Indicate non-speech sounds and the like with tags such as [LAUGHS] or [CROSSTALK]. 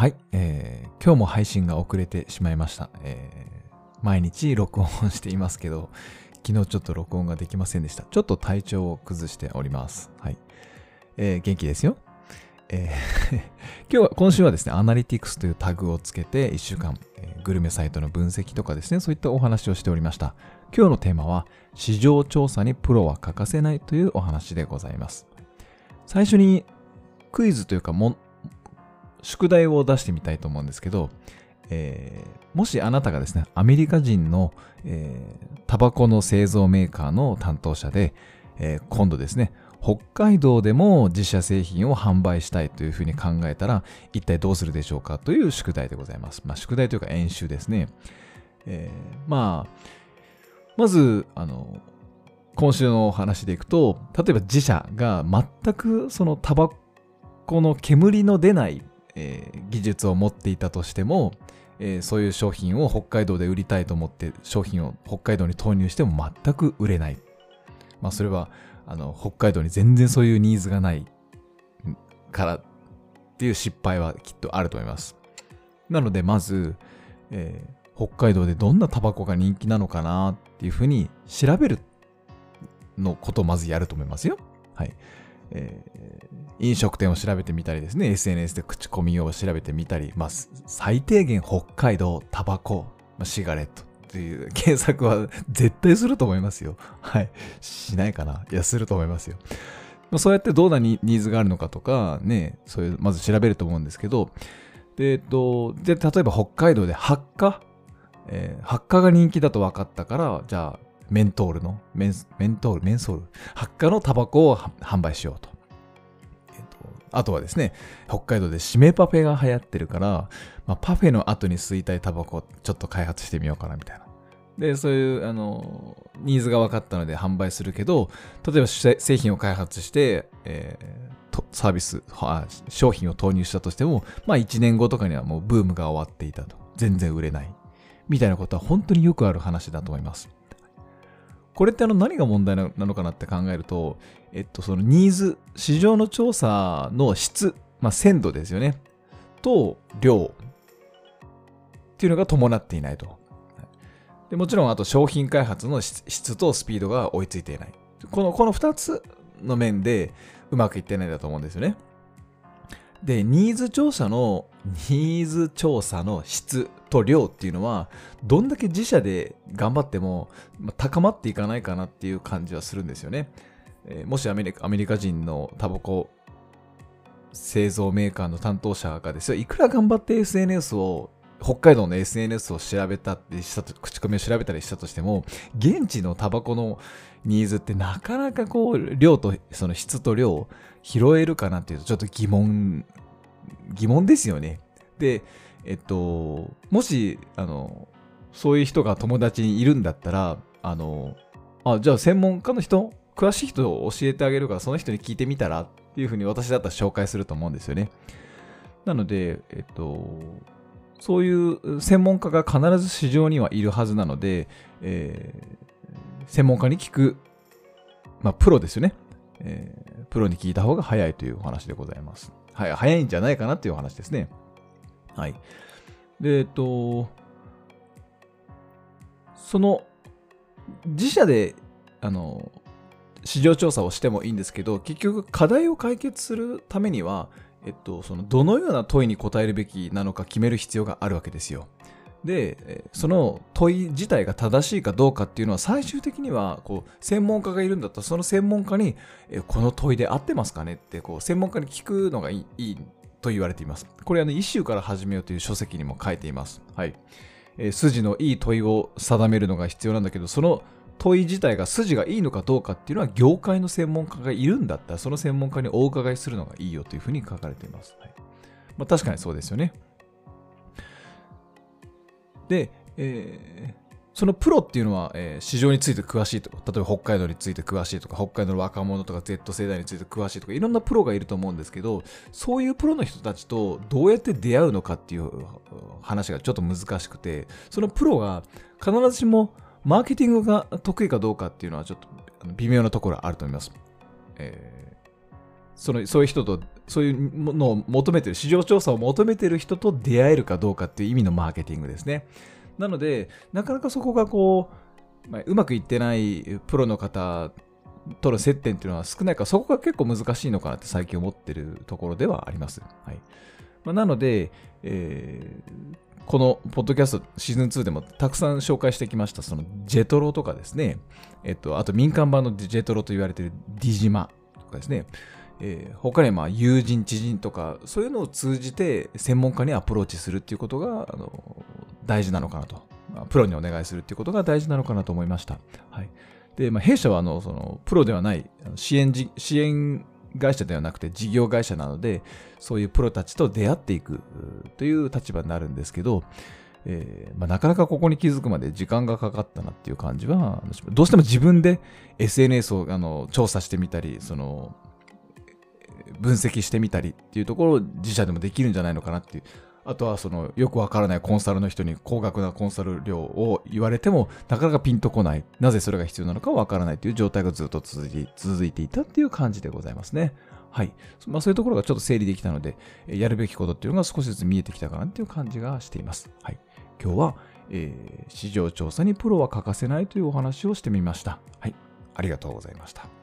はい、えー今日も配信が遅れてしまいました、えー毎日録音していますけど昨日ちょっと録音ができませんでした。ちょっと体調を崩しております。はい、えー元気ですよ。えー [LAUGHS] 今日は今週はですねアナリティクスというタグをつけて1週間、えーグルメサイトの分析とかですねそういったお話をしておりました。今日のテーマは市場調査にプロは欠かせないというお話でございます。最初にクイズというかも宿題を出してみたいと思うんですけど、えーもしあなたがですね、アメリカ人の、えータバコの製造メーカーの担当者で、えー今度ですね、北海道でも自社製品を販売したいというふうに考えたら、一体どうするでしょうかという宿題でございます。まあ、宿題というか演習ですね。えーまあ、まず、あの、今週のお話でいくと、例えば自社が全くそのタバコの煙の出ない、えー技術を持っていたとしても、えーそういう商品を北海道で売りたいと思って商品を北海道に投入しても全く売れない。まあそれはあの北海道に全然そういうニーズがないからっていう失敗はきっとあると思います。なのでまず、えー北海道でどんなタバコが人気なのかなっていうふうに調べるのことをまずやると思いますよ。はい。えー飲食店を調べてみたりですね、SNS で口コミを調べてみたり、まあ、最低限北海道タバコ、まあシガレットっていう検索は [LAUGHS] 絶対すると思いますよ。はい。しないかないや、すると思いますよ。まあそうやってどんなニニーズがあるのかとか、ね、そういう、まず調べると思うんですけど、で、えっと、で、例えば北海道で発火、えー発火が人気だと分かったから、じゃあ、メントールの、メンメントール、メンソール、発火のタバコを販売しようと。あとはですね、北海道で締めパフェが流行ってるから、まあ、パフェの後に吸いたいタバコちょっと開発してみようかなみたいな。で、そういう、あの、ニーズが分かったので販売するけど、例えば製品を開発して、えーサービス、商品を投入したとしても、まあ1年後とかにはもうブームが終わっていたと。全然売れない。みたいなことは本当によくある話だと思います。これってあの何が問題なのかなって考えると、えっと、そのニーズ、市場の調査の質、まあ、鮮度ですよね。と、量っていうのが伴っていないと。でもちろん、あと商品開発の質とスピードが追いついていない。この、この2つの面でうまくいってないんだと思うんですよね。で、ニーズ調査の、ニーズ調査の質と量っていうのは、どんだけ自社で頑張っても、ま高まっていかないかなっていう感じはするんですよね。えーもしアメリカアメリカ人のタバコ製造メーカーの担当者がですよ、いくら頑張って SNS を、北海道の SNS を調べたりしたと、口コミを調べたりしたとしても、現地のタバコのニーズってなかなかこう、量と、その質と量を拾えるかなっていうと、ちょっと疑問、疑問ですよね。で、えっと、もし、あの、そういう人が友達にいるんだったら、あの、あ、じゃあ専門家の人、詳しい人を教えてあげるから、その人に聞いてみたらっていうふうに私だったら紹介すると思うんですよね。なので、えっと、そういう専門家が必ず市場にはいるはずなので、えー専門家に聞く、まあ、プロですよね。えープロに聞いた方が早いというお話でございます。はい、早いんじゃないかなっていうお話ですね。はい。で、えっと、その、自社で、あの、市場調査をしてもいいんですけど、結局課題を解決するためには、えっと、その、どのような問いに答えるべきなのか決める必要があるわけですよ。で、その問い自体が正しいかどうかっていうのは最終的にはこう専門家がいるんだったらその専門家に、この問いで合ってますかねってこう専門家に聞くのがいいいいと言われています。これはね、イシューから始めようという書籍にも書いています。はい。え筋のいい問いを定めるのが必要なんだけど、その問い自体が筋がいいのかどうかっていうのは業界の専門家がいるんだったらその専門家にお伺いするのがいいよというふうに書かれています。はいまあ、確かにそうですよね。で、えーそのプロっていうのは、えー市場について詳しいとか、例えば北海道について詳しいとか、北海道の若者とか Z 世代について詳しいとか、いろんなプロがいると思うんですけど、そういうプロの人たちとどうやって出会うのかっていう話がちょっと難しくて、そのプロが必ずしもマーケティングが得意かどうかっていうのはちょっと微妙なところあると思います。えーそのそういう人と、そういうものを求めてる、市場調査を求めてる人と出会えるかどうかっていう意味のマーケティングですね。なので、なかなかそこがこう、まあ、うまくいってないプロの方との接点っていうのは少ないから、そこが結構難しいのかなって最近思ってるところではあります。はいまあ、なので、えーこのポッドキャストシーズン2でもたくさん紹介してきました、そのジェトロとかですね、えっと、あと民間版のジェトロと言われているディジマとかですね、えー他にまあ友人、知人とか、そういうのを通じて専門家にアプローチするっていうことがあの大事なのかなと、まプロにお願いするっていうことが大事なのかなと思いました。はい。でまあ、弊社はあのそのプロではない支援じ支援会社ではなくて事業会社なので、そういうプロたちと出会っていくという立場になるんですけど、えーまあ、なかなかここに気づくまで時間がかかったなっていう感じは、どうしても自分で SNS をあの調査してみたり、その分析してみたりっていうところを自社でもできるんじゃないのかなっていう。あとはそのよくわからないコンサルの人に高額なコンサル料を言われてもなかなかピンとこない。なぜそれが必要なのかわからないという状態がずっと続いて続いていたっていう感じでございますね。はい。まあそういうところがちょっと整理できたので、やるべきことっていうのが少しずつ見えてきたかなっていう感じがしています。はい。今日は、えー市場調査にプロは欠かせないというお話をしてみました。はい。ありがとうございました。